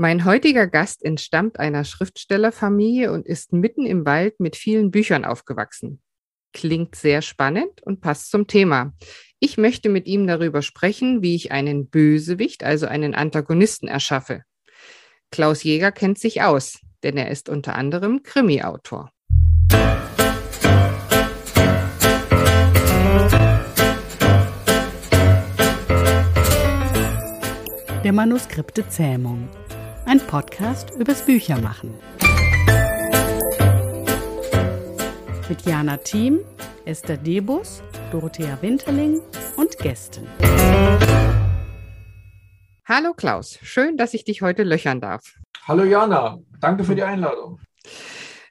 Mein heutiger Gast entstammt einer Schriftstellerfamilie und ist mitten im Wald mit vielen Büchern aufgewachsen. Klingt sehr spannend und passt zum Thema. Ich möchte mit ihm darüber sprechen, wie ich einen Bösewicht, also einen Antagonisten erschaffe. Klaus Jäger kennt sich aus, denn er ist unter anderem Krimi-Autor. Der Manuskripte Zähmung ein Podcast übers Büchermachen. Mit Jana Thiem, Esther Debus, Dorothea Winterling und Gästen. Hallo Klaus, schön, dass ich dich heute löchern darf. Hallo Jana, danke für die Einladung.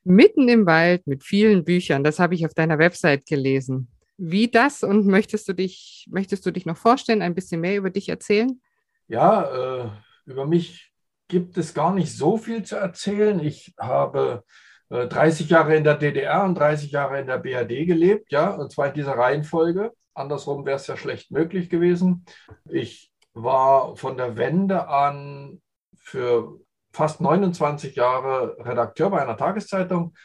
Mitten im Wald mit vielen Büchern, das habe ich auf deiner Website gelesen. Wie das und möchtest du dich, möchtest du dich noch vorstellen, ein bisschen mehr über dich erzählen? Ja, äh, über mich gibt es gar nicht so viel zu erzählen. Ich habe 30 äh, Jahre in der DDR und 30 Jahre in der BRD gelebt, ja, und zwar in dieser Reihenfolge. Andersrum wäre es ja schlecht möglich gewesen. Ich war von der Wende an für fast 29 Jahre Redakteur bei einer Tageszeitung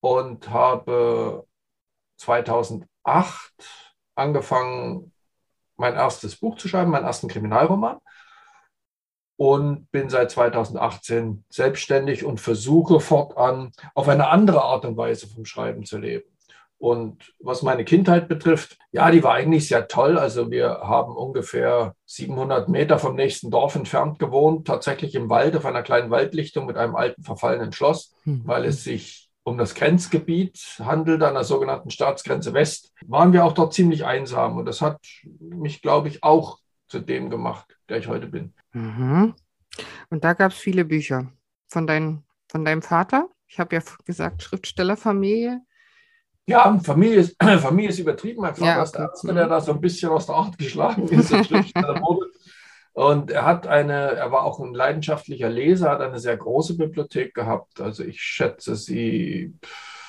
und habe 2008 angefangen, mein erstes Buch zu schreiben, meinen ersten Kriminalroman und bin seit 2018 selbstständig und versuche fortan auf eine andere Art und Weise vom Schreiben zu leben. Und was meine Kindheit betrifft, ja, die war eigentlich sehr toll. Also wir haben ungefähr 700 Meter vom nächsten Dorf entfernt gewohnt, tatsächlich im Wald auf einer kleinen Waldlichtung mit einem alten verfallenen Schloss, mhm. weil es sich um das Grenzgebiet handelt, an der sogenannten Staatsgrenze West, waren wir auch dort ziemlich einsam. Und das hat mich, glaube ich, auch zu dem gemacht, der ich heute bin. Mhm. Und da gab es viele Bücher von, dein, von deinem Vater. Ich habe ja gesagt, Schriftstellerfamilie. Ja, Familie ist, Familie ist übertrieben. Mein Vater ja, ist der Erste, der da so ein bisschen aus der Art geschlagen ist und er hat eine, er war auch ein leidenschaftlicher Leser, hat eine sehr große Bibliothek gehabt. Also ich schätze sie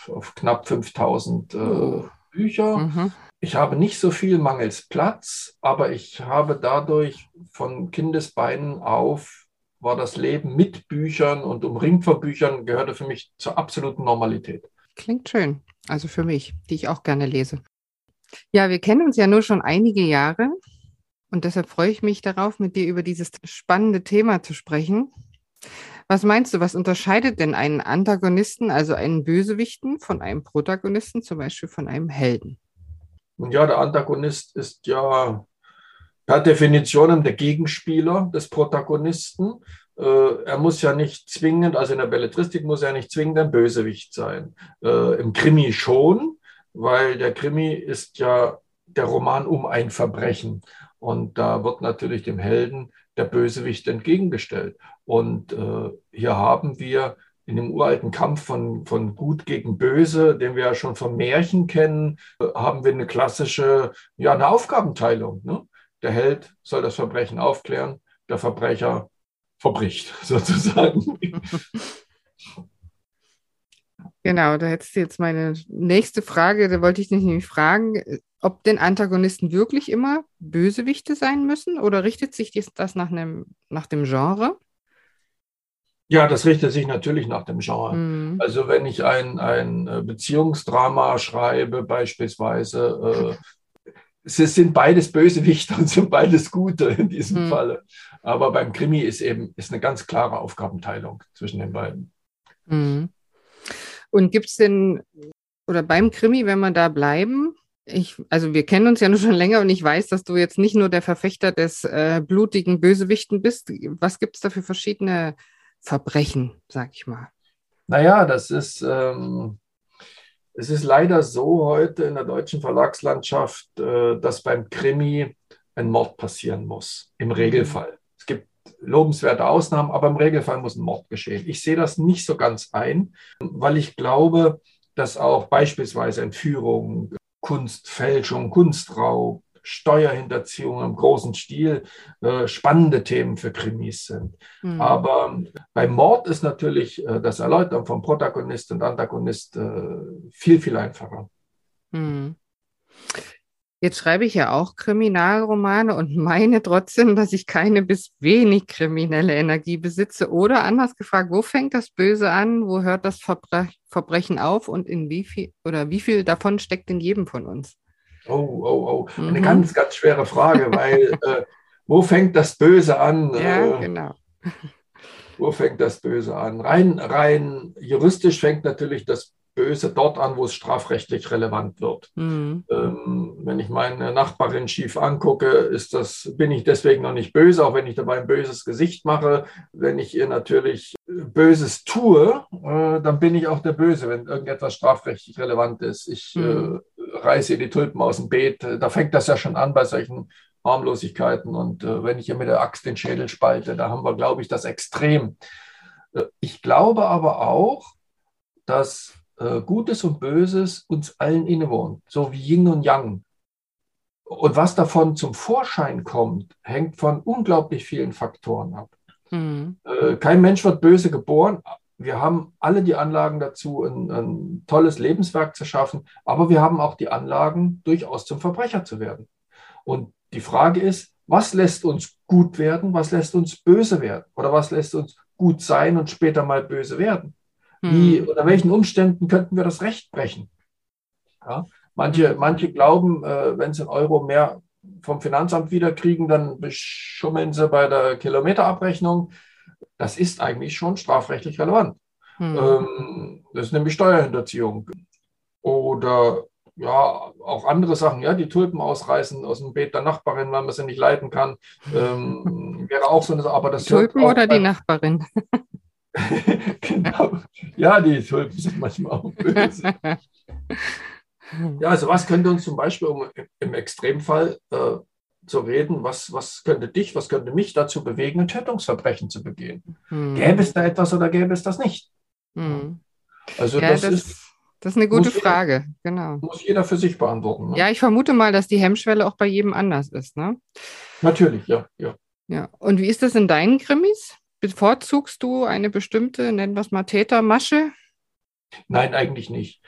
auf knapp 5000 äh, Bücher. Mhm. Ich habe nicht so viel mangels Platz, aber ich habe dadurch von Kindesbeinen auf, war das Leben mit Büchern und umringt von Büchern, gehörte für mich zur absoluten Normalität. Klingt schön. Also für mich, die ich auch gerne lese. Ja, wir kennen uns ja nur schon einige Jahre und deshalb freue ich mich darauf, mit dir über dieses spannende Thema zu sprechen. Was meinst du, was unterscheidet denn einen Antagonisten, also einen Bösewichten, von einem Protagonisten, zum Beispiel von einem Helden? Und ja, der Antagonist ist ja per Definition der Gegenspieler des Protagonisten. Äh, er muss ja nicht zwingend, also in der Belletristik muss er nicht zwingend ein Bösewicht sein. Äh, Im Krimi schon, weil der Krimi ist ja der Roman um ein Verbrechen. Und da wird natürlich dem Helden der Bösewicht entgegengestellt. Und äh, hier haben wir in dem uralten Kampf von, von Gut gegen Böse, den wir ja schon vom Märchen kennen, haben wir eine klassische, ja, eine Aufgabenteilung. Ne? Der Held soll das Verbrechen aufklären, der Verbrecher verbricht, sozusagen. Genau, da hättest du jetzt meine nächste Frage, da wollte ich dich nämlich fragen, ob denn Antagonisten wirklich immer Bösewichte sein müssen oder richtet sich das nach, einem, nach dem Genre? Ja, das richtet sich natürlich nach dem Genre. Mhm. Also wenn ich ein, ein äh, Beziehungsdrama schreibe, beispielsweise, äh, es sind beides Bösewichte und sind beides Gute in diesem mhm. Falle. Aber beim Krimi ist eben ist eine ganz klare Aufgabenteilung zwischen den beiden. Mhm. Und gibt es denn, oder beim Krimi, wenn wir da bleiben, ich, also wir kennen uns ja nur schon länger und ich weiß, dass du jetzt nicht nur der Verfechter des äh, blutigen Bösewichten bist. Was gibt es da für verschiedene Verbrechen, sag ich mal. Naja, das ist, ähm, es ist leider so heute in der deutschen Verlagslandschaft, äh, dass beim Krimi ein Mord passieren muss, im mhm. Regelfall. Es gibt lobenswerte Ausnahmen, aber im Regelfall muss ein Mord geschehen. Ich sehe das nicht so ganz ein, weil ich glaube, dass auch beispielsweise Entführung, Kunstfälschung, Kunstraub, Steuerhinterziehung im großen Stil äh, spannende Themen für Krimis sind. Mhm. Aber beim Mord ist natürlich äh, das Erläutern von Protagonist und Antagonist äh, viel, viel einfacher. Mhm. Jetzt schreibe ich ja auch Kriminalromane und meine trotzdem, dass ich keine bis wenig kriminelle Energie besitze. Oder anders gefragt, wo fängt das Böse an? Wo hört das Verbre Verbrechen auf? Und in wie viel oder wie viel davon steckt in jedem von uns? Oh, oh, oh. Eine mhm. ganz, ganz schwere Frage, weil äh, wo fängt das Böse an? Ja, äh, genau. Wo fängt das Böse an? Rein, rein juristisch fängt natürlich das Böse dort an, wo es strafrechtlich relevant wird. Mhm. Ähm, wenn ich meine Nachbarin schief angucke, ist das, bin ich deswegen noch nicht böse, auch wenn ich dabei ein böses Gesicht mache. Wenn ich ihr natürlich Böses tue, äh, dann bin ich auch der Böse, wenn irgendetwas strafrechtlich relevant ist. Ich mhm. äh, reiße ihr die Tulpen aus dem Beet. Da fängt das ja schon an bei solchen Harmlosigkeiten. Und äh, wenn ich ihr mit der Axt den Schädel spalte, da haben wir, glaube ich, das Extrem. Äh, ich glaube aber auch, dass äh, Gutes und Böses uns allen innewohnt, so wie Yin und Yang. Und was davon zum Vorschein kommt, hängt von unglaublich vielen Faktoren ab. Mhm. Äh, kein Mensch wird böse geboren. Wir haben alle die Anlagen dazu, ein, ein tolles Lebenswerk zu schaffen, aber wir haben auch die Anlagen, durchaus zum Verbrecher zu werden. Und die Frage ist, was lässt uns gut werden, was lässt uns böse werden oder was lässt uns gut sein und später mal böse werden? Wie, hm. unter welchen Umständen könnten wir das Recht brechen? Ja, manche, manche glauben, äh, wenn sie einen Euro mehr vom Finanzamt wiederkriegen, dann beschummeln sie bei der Kilometerabrechnung. Das ist eigentlich schon strafrechtlich relevant. Hm. Ähm, das ist nämlich Steuerhinterziehung. Oder ja, auch andere Sachen, ja, die Tulpen ausreißen aus dem Beet der Nachbarin, weil man sie nicht leiten kann, ähm, wäre auch so eine Sache. Aber das Tulpen oder die Nachbarin? genau. Ja, die Tulpen sind manchmal auch böse. Ja, also was könnte uns zum Beispiel, im Extremfall äh, zu reden, was, was könnte dich, was könnte mich dazu bewegen, ein Tötungsverbrechen zu begehen? Hm. Gäbe es da etwas oder gäbe es das nicht? Hm. Also ja, das, das, ist. Das ist eine gute Frage, jeder, genau. Muss jeder für sich beantworten. Ne? Ja, ich vermute mal, dass die Hemmschwelle auch bei jedem anders ist, ne? Natürlich, ja, ja. Ja, und wie ist das in deinen Krimis? Bevorzugst du eine bestimmte, nennen wir es mal Tätermasche? Nein, eigentlich nicht.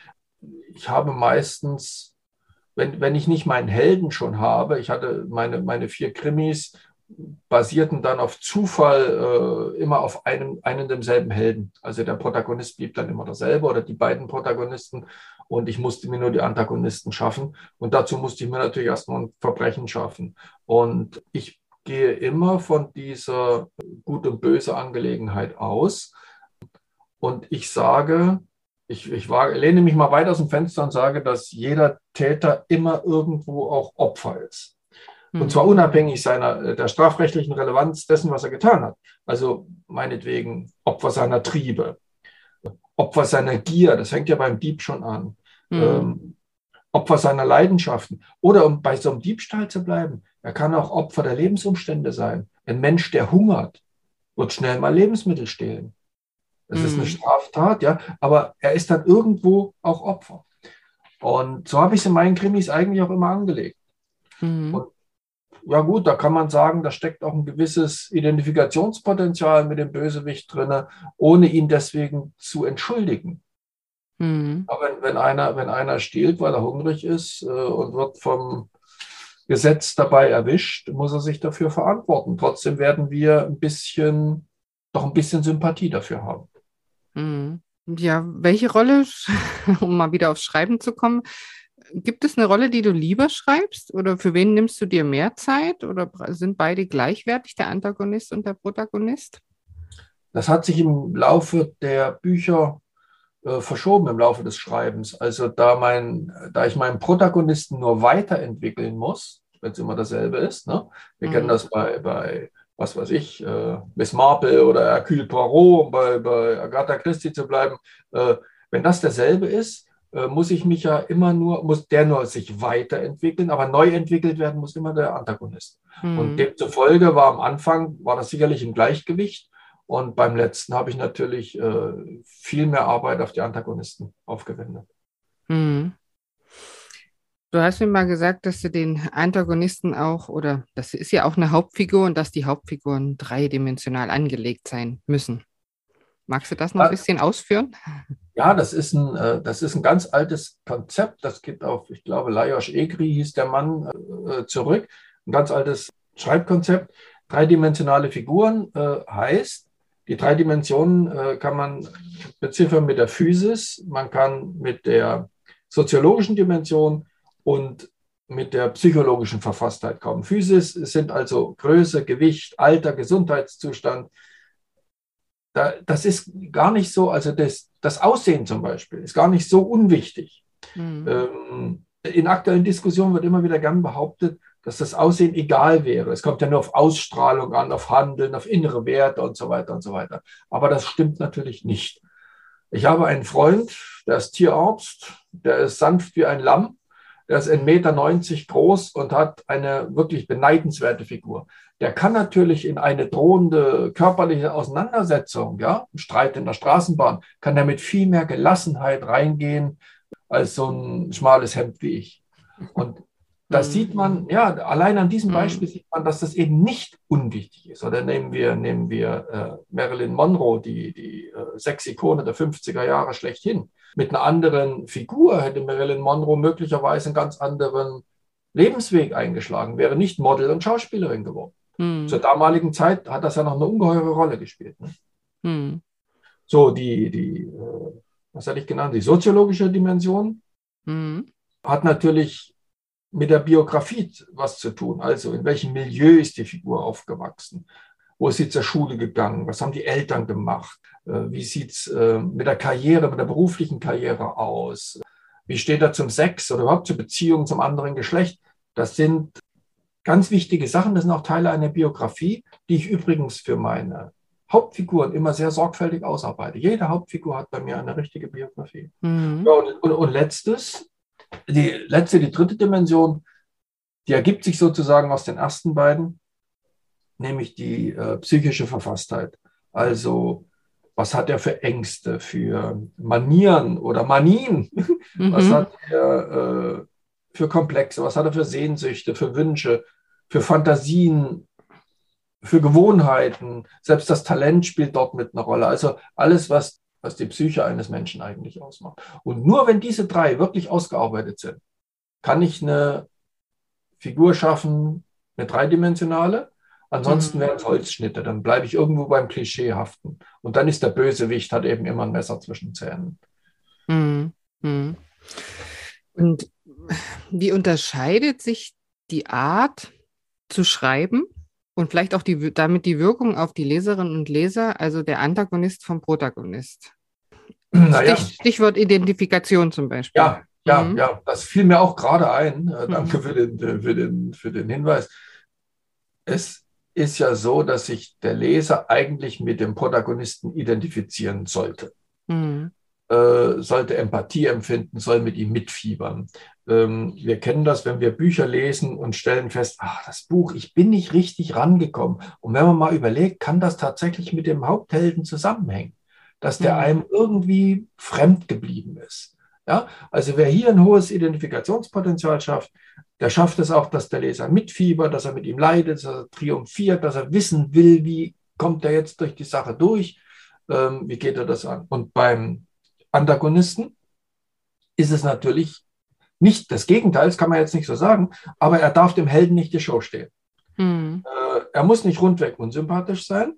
Ich habe meistens, wenn, wenn ich nicht meinen Helden schon habe, ich hatte meine, meine vier Krimis, basierten dann auf Zufall äh, immer auf einem, einen demselben Helden. Also der Protagonist blieb dann immer derselbe oder die beiden Protagonisten und ich musste mir nur die Antagonisten schaffen. Und dazu musste ich mir natürlich erstmal ein Verbrechen schaffen. Und ich gehe immer von dieser Gut- und Böse-Angelegenheit aus. Und ich sage, ich, ich war, lehne mich mal weit aus dem Fenster und sage, dass jeder Täter immer irgendwo auch Opfer ist. Und zwar mhm. unabhängig seiner, der strafrechtlichen Relevanz dessen, was er getan hat. Also meinetwegen Opfer seiner Triebe, Opfer seiner Gier, das fängt ja beim Dieb schon an. Mhm. Ähm, Opfer seiner Leidenschaften. Oder um bei so einem Diebstahl zu bleiben, er kann auch Opfer der Lebensumstände sein. Ein Mensch, der hungert, wird schnell mal Lebensmittel stehlen. Das mhm. ist eine mhm. Straftat, ja, aber er ist dann irgendwo auch Opfer. Und so habe ich es in meinen Krimis eigentlich auch immer angelegt. Mhm. Und ja gut, da kann man sagen, da steckt auch ein gewisses Identifikationspotenzial mit dem Bösewicht drin, ohne ihn deswegen zu entschuldigen. Mhm. Aber wenn, wenn, einer, wenn einer stiehlt, weil er hungrig ist äh, und wird vom Gesetz dabei erwischt, muss er sich dafür verantworten. Trotzdem werden wir ein bisschen, doch ein bisschen Sympathie dafür haben. Mhm. Ja, welche Rolle, um mal wieder aufs Schreiben zu kommen, gibt es eine Rolle, die du lieber schreibst? Oder für wen nimmst du dir mehr Zeit? Oder sind beide gleichwertig, der Antagonist und der Protagonist? Das hat sich im Laufe der Bücher äh, verschoben, im Laufe des Schreibens. Also da, mein, da ich meinen Protagonisten nur weiterentwickeln muss, wenn es immer dasselbe ist. Ne? Wir mhm. kennen das bei, bei, was weiß ich, äh, Miss Marple oder Hercule Poirot, um bei, bei Agatha Christie zu bleiben. Äh, wenn das derselbe ist, äh, muss ich mich ja immer nur, muss der nur sich weiterentwickeln, aber neu entwickelt werden muss immer der Antagonist. Mhm. Und demzufolge war am Anfang, war das sicherlich im Gleichgewicht. Und beim letzten habe ich natürlich äh, viel mehr Arbeit auf die Antagonisten aufgewendet. Mhm. Du hast mir mal gesagt, dass du den Antagonisten auch, oder das ist ja auch eine Hauptfigur und dass die Hauptfiguren dreidimensional angelegt sein müssen. Magst du das noch ein bisschen ausführen? Ja, das ist ein, äh, das ist ein ganz altes Konzept. Das geht auf, ich glaube, Lajos Egri hieß der Mann äh, zurück. Ein ganz altes Schreibkonzept. Dreidimensionale Figuren äh, heißt, die drei Dimensionen kann man beziffern mit der Physis, man kann mit der soziologischen Dimension und mit der psychologischen Verfasstheit kommen. Physis sind also Größe, Gewicht, Alter, Gesundheitszustand. Da, das ist gar nicht so, also das, das Aussehen zum Beispiel ist gar nicht so unwichtig. Mhm. Ähm, in aktuellen Diskussionen wird immer wieder gern behauptet, dass das Aussehen egal wäre. Es kommt ja nur auf Ausstrahlung an, auf Handeln, auf innere Werte und so weiter und so weiter. Aber das stimmt natürlich nicht. Ich habe einen Freund, der ist Tierarzt, der ist sanft wie ein Lamm, der ist 1,90 Meter groß und hat eine wirklich beneidenswerte Figur. Der kann natürlich in eine drohende körperliche Auseinandersetzung, ja, Streit in der Straßenbahn, kann er mit viel mehr Gelassenheit reingehen als so ein schmales Hemd wie ich. Und das mhm. sieht man, ja, allein an diesem mhm. Beispiel sieht man, dass das eben nicht unwichtig ist. Oder nehmen wir, nehmen wir äh, Marilyn Monroe, die, die äh, Sexikone der 50er Jahre schlechthin. Mit einer anderen Figur hätte Marilyn Monroe möglicherweise einen ganz anderen Lebensweg eingeschlagen, wäre nicht Model und Schauspielerin geworden. Mhm. Zur damaligen Zeit hat das ja noch eine ungeheure Rolle gespielt. Ne? Mhm. So, die, die äh, was hatte ich genannt, die soziologische Dimension mhm. hat natürlich mit der Biografie was zu tun. Also in welchem Milieu ist die Figur aufgewachsen? Wo ist sie zur Schule gegangen? Was haben die Eltern gemacht? Äh, wie sieht es äh, mit der Karriere, mit der beruflichen Karriere aus? Wie steht er zum Sex oder überhaupt zur Beziehung zum anderen Geschlecht? Das sind ganz wichtige Sachen. Das sind auch Teile einer Biografie, die ich übrigens für meine Hauptfiguren immer sehr sorgfältig ausarbeite. Jede Hauptfigur hat bei mir eine richtige Biografie. Mhm. Ja, und, und, und letztes, die letzte, die dritte Dimension, die ergibt sich sozusagen aus den ersten beiden, nämlich die äh, psychische Verfasstheit. Also, was hat er für Ängste, für Manieren oder Manien? Mhm. Was hat er äh, für Komplexe? Was hat er für Sehnsüchte, für Wünsche, für Fantasien, für Gewohnheiten? Selbst das Talent spielt dort mit einer Rolle. Also alles, was was die Psyche eines Menschen eigentlich ausmacht. Und nur wenn diese drei wirklich ausgearbeitet sind, kann ich eine Figur schaffen, eine dreidimensionale. Ansonsten mhm. wären es Holzschnitte, dann bleibe ich irgendwo beim Klischee haften. Und dann ist der Bösewicht, hat eben immer ein Messer zwischen Zähnen. Mhm. Mhm. Und wie unterscheidet sich die Art zu schreiben und vielleicht auch die, damit die Wirkung auf die Leserinnen und Leser, also der Antagonist vom Protagonist. Naja. Stich, Stichwort Identifikation zum Beispiel. Ja, ja, mhm. ja, das fiel mir auch gerade ein. Äh, danke mhm. für, den, äh, für, den, für den Hinweis. Es ist ja so, dass sich der Leser eigentlich mit dem Protagonisten identifizieren sollte. Mhm. Äh, sollte Empathie empfinden, soll mit ihm mitfiebern. Ähm, wir kennen das, wenn wir Bücher lesen und stellen fest, ach, das Buch, ich bin nicht richtig rangekommen. Und wenn man mal überlegt, kann das tatsächlich mit dem Haupthelden zusammenhängen, dass der mhm. einem irgendwie fremd geblieben ist. Ja, also wer hier ein hohes Identifikationspotenzial schafft, der schafft es auch, dass der Leser mitfiebert, dass er mit ihm leidet, dass er triumphiert, dass er wissen will, wie kommt er jetzt durch die Sache durch, ähm, wie geht er das an. Und beim Antagonisten ist es natürlich nicht das Gegenteil, das kann man jetzt nicht so sagen, aber er darf dem Helden nicht die Show stehen. Mhm. Äh, er muss nicht rundweg unsympathisch sein.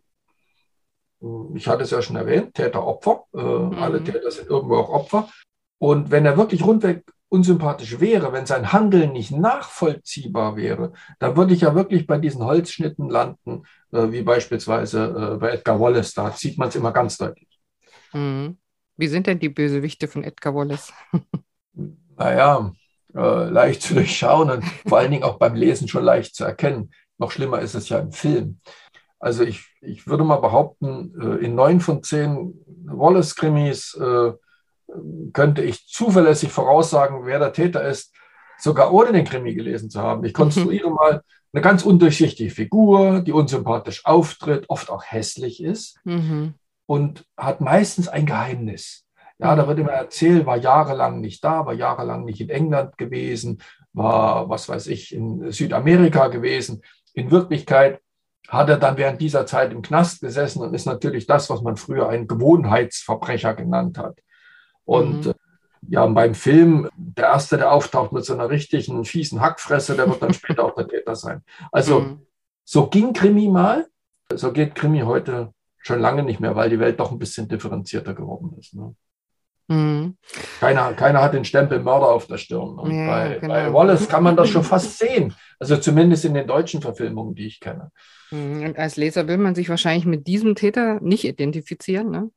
Ich hatte es ja schon erwähnt, Täter, Opfer. Äh, mhm. Alle Täter sind irgendwo auch Opfer. Und wenn er wirklich rundweg unsympathisch wäre, wenn sein Handeln nicht nachvollziehbar wäre, dann würde ich ja wirklich bei diesen Holzschnitten landen, äh, wie beispielsweise äh, bei Edgar Wallace. Da sieht man es immer ganz deutlich. Mhm. Wie sind denn die Bösewichte von Edgar Wallace? naja, äh, leicht zu durchschauen und vor allen Dingen auch beim Lesen schon leicht zu erkennen. Noch schlimmer ist es ja im Film. Also ich, ich würde mal behaupten, äh, in neun von zehn Wallace-Krimis äh, könnte ich zuverlässig voraussagen, wer der Täter ist, sogar ohne den Krimi gelesen zu haben. Ich konstruiere mal eine ganz undurchsichtige Figur, die unsympathisch auftritt, oft auch hässlich ist mhm. und hat meistens ein Geheimnis. Ja, da wird immer erzählt, war jahrelang nicht da, war jahrelang nicht in England gewesen, war, was weiß ich, in Südamerika gewesen. In Wirklichkeit hat er dann während dieser Zeit im Knast gesessen und ist natürlich das, was man früher einen Gewohnheitsverbrecher genannt hat. Und mhm. ja, beim Film, der Erste, der auftaucht mit so einer richtigen fiesen Hackfresse, der wird dann später auch der Täter sein. Also mhm. so ging Krimi mal, so geht Krimi heute schon lange nicht mehr, weil die Welt doch ein bisschen differenzierter geworden ist. Ne? Mhm. Keiner, keiner hat den Stempel Mörder auf der Stirn. Und ja, bei, genau. bei, Wallace kann man das schon fast sehen. Also zumindest in den deutschen Verfilmungen, die ich kenne. Mhm. Und als Leser will man sich wahrscheinlich mit diesem Täter nicht identifizieren. Ne?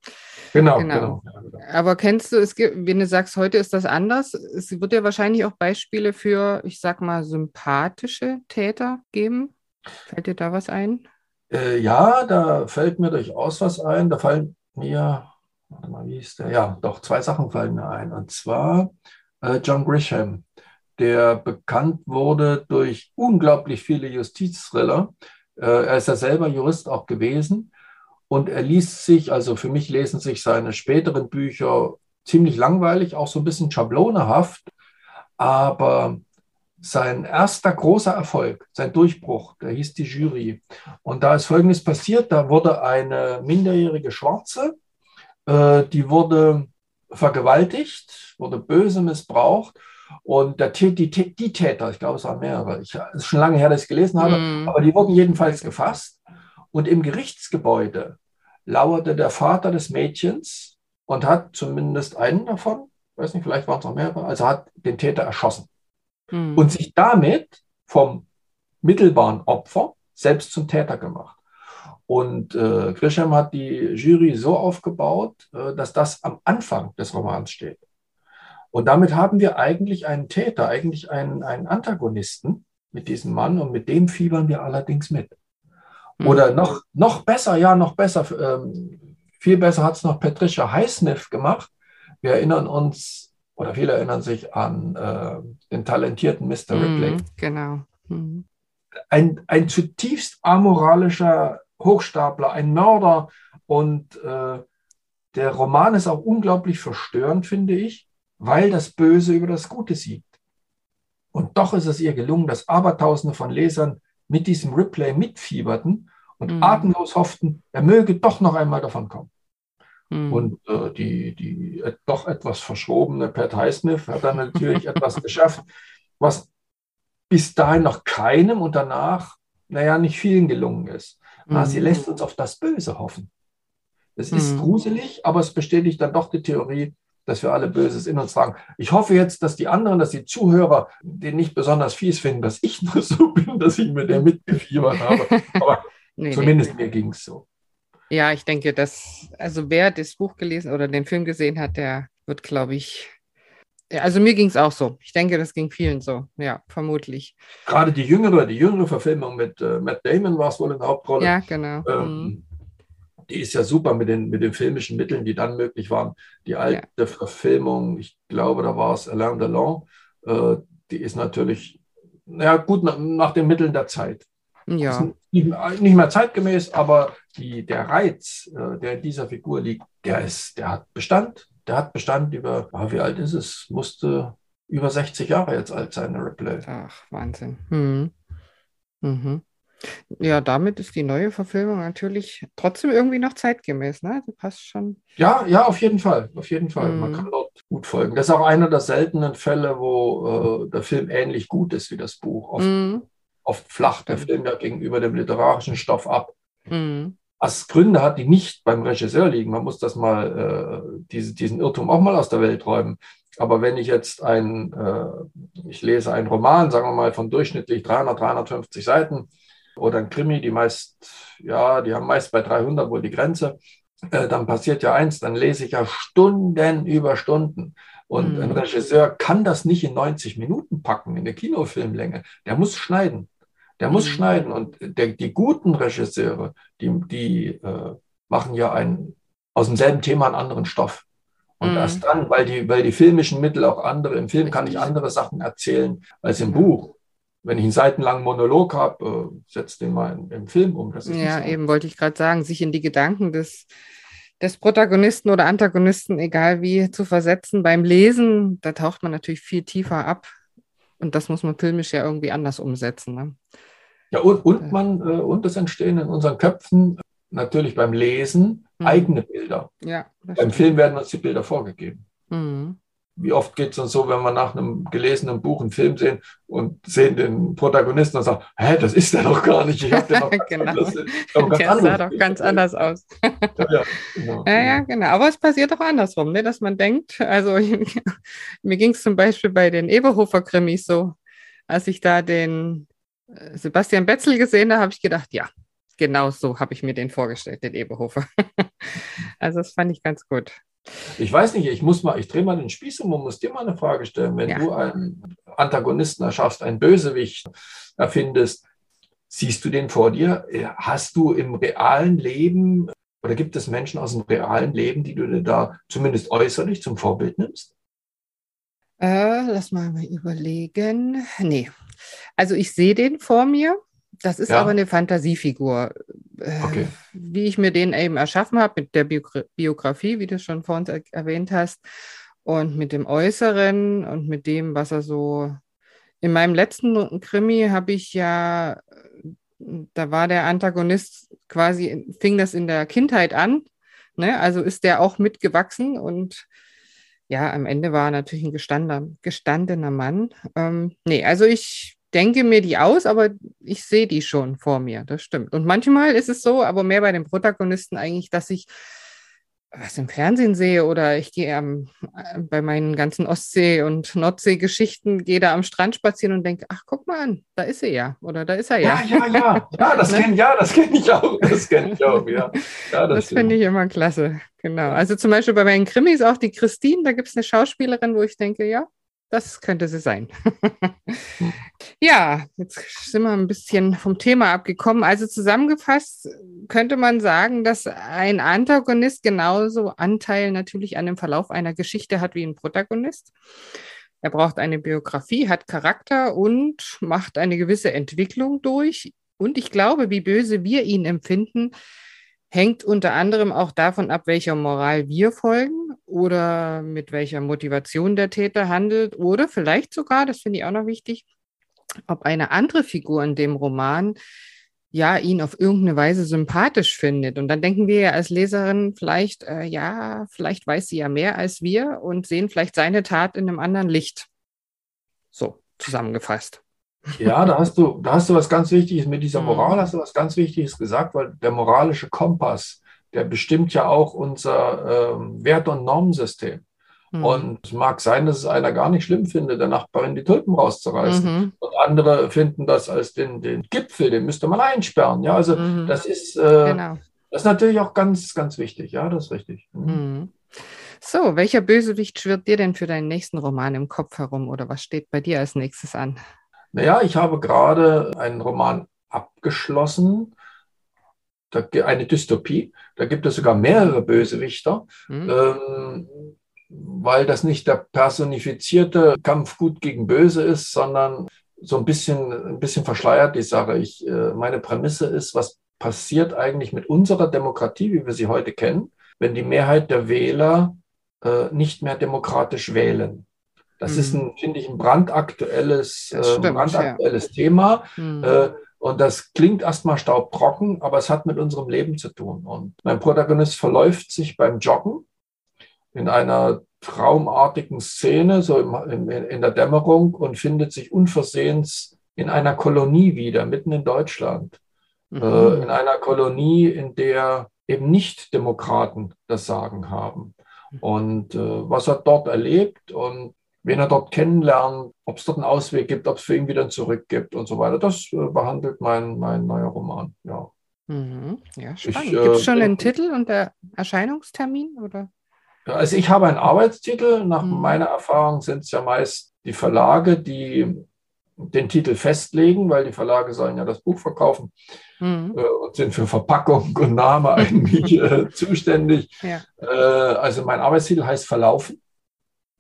Genau, genau, genau. Aber kennst du, es gibt, wenn du sagst, heute ist das anders, es wird ja wahrscheinlich auch Beispiele für, ich sag mal, sympathische Täter geben. Fällt dir da was ein? Äh, ja, da fällt mir durchaus was ein. Da fallen mir warte mal, wie ist der? Ja, doch, zwei Sachen fallen mir ein. Und zwar äh, John Grisham, der bekannt wurde durch unglaublich viele Justizthriller. Äh, er ist ja selber Jurist auch gewesen. Und er liest sich, also für mich lesen sich seine späteren Bücher ziemlich langweilig, auch so ein bisschen schablonehaft. Aber sein erster großer Erfolg, sein Durchbruch, der hieß die Jury. Und da ist Folgendes passiert, da wurde eine minderjährige Schwarze äh, die wurde vergewaltigt, wurde böse missbraucht. Und der, die, die, die Täter, ich glaube, es waren mehrere, ich, es ist schon lange her, dass ich gelesen habe, mm. aber die wurden jedenfalls gefasst. Und im Gerichtsgebäude lauerte der Vater des Mädchens und hat zumindest einen davon, weiß nicht, vielleicht waren es noch mehrere, also hat den Täter erschossen. Mm. Und sich damit vom mittelbaren Opfer selbst zum Täter gemacht. Und äh, Grisham hat die Jury so aufgebaut, äh, dass das am Anfang des Romans steht. Und damit haben wir eigentlich einen Täter, eigentlich einen, einen Antagonisten mit diesem Mann und mit dem fiebern wir allerdings mit. Mhm. Oder noch, noch besser, ja, noch besser, ähm, viel besser hat es noch Patricia Highsmith gemacht. Wir erinnern uns, oder viele erinnern sich an äh, den talentierten Mr. Ripley. Mhm, genau. Mhm. Ein, ein zutiefst amoralischer Hochstapler, ein Mörder. Und äh, der Roman ist auch unglaublich verstörend, finde ich, weil das Böse über das Gute siegt. Und doch ist es ihr gelungen, dass Abertausende von Lesern mit diesem Replay mitfieberten und mhm. atemlos hofften, er möge doch noch einmal davon kommen. Mhm. Und äh, die, die äh, doch etwas verschrobene Pat Highsmith hat dann natürlich etwas geschafft, was bis dahin noch keinem und danach, naja, nicht vielen gelungen ist. Mhm. Sie lässt uns auf das Böse hoffen. Es ist mhm. gruselig, aber es bestätigt dann doch die Theorie, dass wir alle Böses in uns tragen. Ich hoffe jetzt, dass die anderen, dass die Zuhörer den nicht besonders fies finden, dass ich nur so bin, dass ich mit der mitgefiebert habe. Aber nee, zumindest nee. mir ging es so. Ja, ich denke, dass, also wer das Buch gelesen oder den Film gesehen hat, der wird, glaube ich, also mir ging es auch so. Ich denke, das ging vielen so. Ja, vermutlich. Gerade die jüngere, die jüngere Verfilmung mit äh, Matt Damon war es wohl in der Hauptrolle. Ja, genau. Ähm, mhm. Die ist ja super mit den, mit den filmischen Mitteln, die dann möglich waren. Die alte ja. Verfilmung, ich glaube, da war es Alain Delon, äh, die ist natürlich, naja, gut nach, nach den Mitteln der Zeit. Ja. Nicht, nicht, mehr zeitgemäß, aber die, der Reiz, äh, der in dieser Figur liegt, der, ist, der hat Bestand der hat Bestand über, oh, wie alt ist es? Musste über 60 Jahre jetzt alt sein, der Replay. Ach, Wahnsinn. Mhm. Mhm. Ja, damit ist die neue Verfilmung natürlich trotzdem irgendwie noch zeitgemäß, ne? Das passt schon. Ja, ja, auf jeden Fall. Auf jeden Fall. Mhm. Man kann dort gut folgen. Das ist auch einer der seltenen Fälle, wo äh, der Film ähnlich gut ist wie das Buch. Oft, mhm. oft flacht der Film ja gegenüber dem literarischen Stoff ab. Mhm als Gründe hat, die nicht beim Regisseur liegen. Man muss das mal, äh, diese, diesen Irrtum auch mal aus der Welt räumen. Aber wenn ich jetzt ein, äh, ich lese einen Roman, sagen wir mal von durchschnittlich 300, 350 Seiten oder ein Krimi, die meist, ja, die haben meist bei 300 wohl die Grenze, äh, dann passiert ja eins, dann lese ich ja Stunden über Stunden. Und mhm. ein Regisseur kann das nicht in 90 Minuten packen, in der Kinofilmlänge. Der muss schneiden. Der muss mhm. schneiden. Und der, die guten Regisseure, die, die äh, machen ja einen, aus demselben Thema einen anderen Stoff. Und mhm. erst dann, weil die, weil die filmischen Mittel auch andere, im Film kann ich andere Sachen erzählen als im Buch. Wenn ich einen seitenlangen Monolog habe, äh, setzt den mal in, im Film um. ja, eben wollte ich gerade sagen, sich in die Gedanken des, des Protagonisten oder Antagonisten, egal wie, zu versetzen. Beim Lesen, da taucht man natürlich viel tiefer ab. Und das muss man filmisch ja irgendwie anders umsetzen. Ne? Ja, und, und man, äh, und es entstehen in unseren Köpfen natürlich beim Lesen mhm. eigene Bilder. Ja, beim Film werden uns die Bilder vorgegeben. Mhm. Wie oft geht es uns so, wenn wir nach einem gelesenen Buch einen Film sehen und sehen den Protagonisten und sagen, hä, das ist der doch gar nicht. Ich habe den noch ganz genau. anders, ganz der sah doch ganz anders aus. ja, ja, genau. ja, ja, genau. Aber es passiert auch andersrum, ne? dass man denkt, also mir ging es zum Beispiel bei den Eberhofer-Krimis so, als ich da den äh, Sebastian Betzel gesehen habe, habe ich gedacht, ja, genau so habe ich mir den vorgestellt, den Eberhofer. also das fand ich ganz gut. Ich weiß nicht, ich muss mal, ich drehe mal den Spieß um und muss dir mal eine Frage stellen. Wenn ja. du einen Antagonisten erschaffst, einen Bösewicht erfindest, siehst du den vor dir? Hast du im realen Leben oder gibt es Menschen aus dem realen Leben, die du dir da zumindest äußerlich zum Vorbild nimmst? Äh, lass mal, mal überlegen. Nee. Also ich sehe den vor mir. Das ist ja. aber eine Fantasiefigur. Äh, okay. Wie ich mir den eben erschaffen habe mit der Biografie, wie du schon vorhin erwähnt hast, und mit dem Äußeren und mit dem, was er so. In meinem letzten Krimi habe ich ja, da war der Antagonist quasi, fing das in der Kindheit an. Ne? Also ist der auch mitgewachsen und ja, am Ende war er natürlich ein gestandener, gestandener Mann. Ähm, nee, also ich denke mir die aus, aber ich sehe die schon vor mir, das stimmt. Und manchmal ist es so, aber mehr bei den Protagonisten eigentlich, dass ich was im Fernsehen sehe oder ich gehe ähm, bei meinen ganzen Ostsee- und Nordsee-Geschichten, gehe da am Strand spazieren und denke, ach, guck mal an, da ist er ja oder da ist er ja. Ja, ja, ja, ja, das ne? kenne ja, kenn ich auch, das kenne ich auch, ja. ja das, das finde ich immer klasse, genau. Also zum Beispiel bei meinen Krimis auch die Christine, da gibt es eine Schauspielerin, wo ich denke, ja, das könnte sie sein. ja, jetzt sind wir ein bisschen vom Thema abgekommen. Also zusammengefasst könnte man sagen, dass ein Antagonist genauso Anteil natürlich an dem Verlauf einer Geschichte hat wie ein Protagonist. Er braucht eine Biografie, hat Charakter und macht eine gewisse Entwicklung durch. Und ich glaube, wie böse wir ihn empfinden, hängt unter anderem auch davon ab, welcher Moral wir folgen oder mit welcher Motivation der Täter handelt oder vielleicht sogar, das finde ich auch noch wichtig, ob eine andere Figur in dem Roman ja ihn auf irgendeine Weise sympathisch findet. Und dann denken wir ja als Leserin vielleicht, äh, ja, vielleicht weiß sie ja mehr als wir und sehen vielleicht seine Tat in einem anderen Licht. So zusammengefasst. Ja, da hast du, da hast du was ganz Wichtiges mit dieser mhm. Moral, hast du was ganz Wichtiges gesagt, weil der moralische Kompass, der bestimmt ja auch unser ähm, Wert- und Normensystem. Mhm. Und es mag sein, dass es einer gar nicht schlimm findet, der Nachbarin die Tulpen rauszureißen. Mhm. Und andere finden das als den, den Gipfel, den müsste man einsperren. Ja, also mhm. das ist, äh, genau. das ist natürlich auch ganz, ganz wichtig. Ja, das ist richtig. Mhm. So, welcher Bösewicht schwirrt dir denn für deinen nächsten Roman im Kopf herum oder was steht bei dir als nächstes an? Naja, ich habe gerade einen Roman abgeschlossen, eine Dystopie. Da gibt es sogar mehrere Bösewichter, mhm. ähm, weil das nicht der personifizierte Kampf gut gegen böse ist, sondern so ein bisschen, ein bisschen verschleiert die Sache. Ich, äh, meine Prämisse ist, was passiert eigentlich mit unserer Demokratie, wie wir sie heute kennen, wenn die Mehrheit der Wähler äh, nicht mehr demokratisch wählen. Das mhm. ist ein, finde ich, ein brandaktuelles, äh, stimmt, brandaktuelles ja. Thema. Mhm. Äh, und das klingt erstmal staubtrocken, aber es hat mit unserem Leben zu tun. Und mein Protagonist verläuft sich beim Joggen in einer traumartigen Szene, so im, in, in der Dämmerung, und findet sich unversehens in einer Kolonie wieder, mitten in Deutschland. Mhm. Äh, in einer Kolonie, in der eben nicht Demokraten das Sagen haben. Mhm. Und äh, was er dort erlebt und wen er dort kennenlernt, ob es dort einen Ausweg gibt, ob es für ihn wieder ein Zurück gibt und so weiter. Das äh, behandelt mein, mein neuer Roman, ja. Mhm. Ja, spannend. Gibt es schon äh, einen Titel und der Erscheinungstermin? Oder? Also ich habe einen Arbeitstitel. Nach mhm. meiner Erfahrung sind es ja meist die Verlage, die den Titel festlegen, weil die Verlage sollen ja das Buch verkaufen mhm. äh, und sind für Verpackung und Name eigentlich äh, zuständig. Ja. Äh, also mein Arbeitstitel heißt Verlaufen.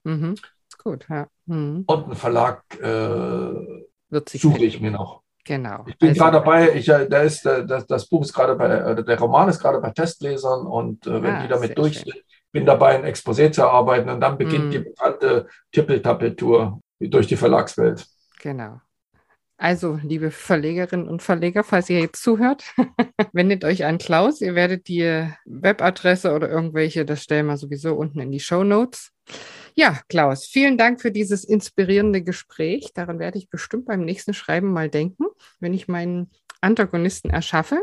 Mhm gut, ja. Mhm. Und einen Verlag äh, suche ich mir noch. Genau. Ich bin also, gerade dabei, ich, äh, da ist, äh, das, das Buch ist gerade bei, äh, der Roman ist gerade bei Testlesern und äh, wenn ah, die damit durch sind, bin dabei, ein Exposé zu erarbeiten und dann beginnt mhm. die bekannte Tippeltappeltour durch die Verlagswelt. Genau. Also, liebe Verlegerinnen und Verleger, falls ihr jetzt zuhört, wendet euch an Klaus. Ihr werdet die Webadresse oder irgendwelche, das stellen wir sowieso unten in die Show Notes. Ja, Klaus, vielen Dank für dieses inspirierende Gespräch. Daran werde ich bestimmt beim nächsten Schreiben mal denken, wenn ich meinen Antagonisten erschaffe.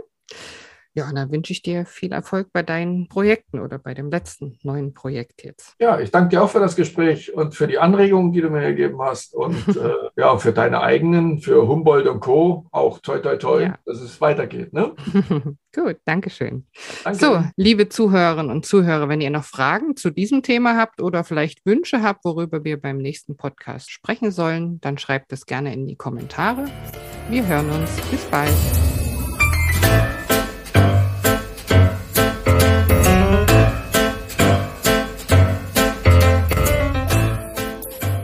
Ja, und dann wünsche ich dir viel Erfolg bei deinen Projekten oder bei dem letzten neuen Projekt jetzt. Ja, ich danke dir auch für das Gespräch und für die Anregungen, die du mir gegeben hast und äh, ja, für deine eigenen, für Humboldt und Co. Auch toi, toi, toi, ja. dass es weitergeht. Ne? Gut, danke schön. Danke. So, liebe Zuhörerinnen und Zuhörer, wenn ihr noch Fragen zu diesem Thema habt oder vielleicht Wünsche habt, worüber wir beim nächsten Podcast sprechen sollen, dann schreibt es gerne in die Kommentare. Wir hören uns. Bis bald.